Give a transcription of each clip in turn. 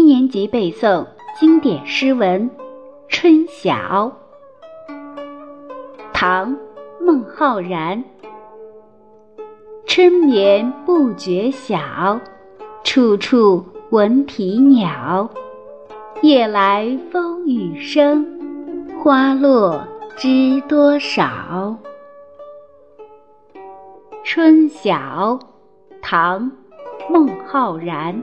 一年级背诵经典诗文《春晓》。唐·孟浩然。春眠不觉晓，处处闻啼鸟。夜来风雨声，花落知多少。《春晓》唐·孟浩然。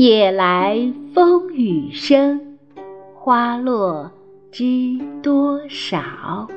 夜来风雨声，花落知多少。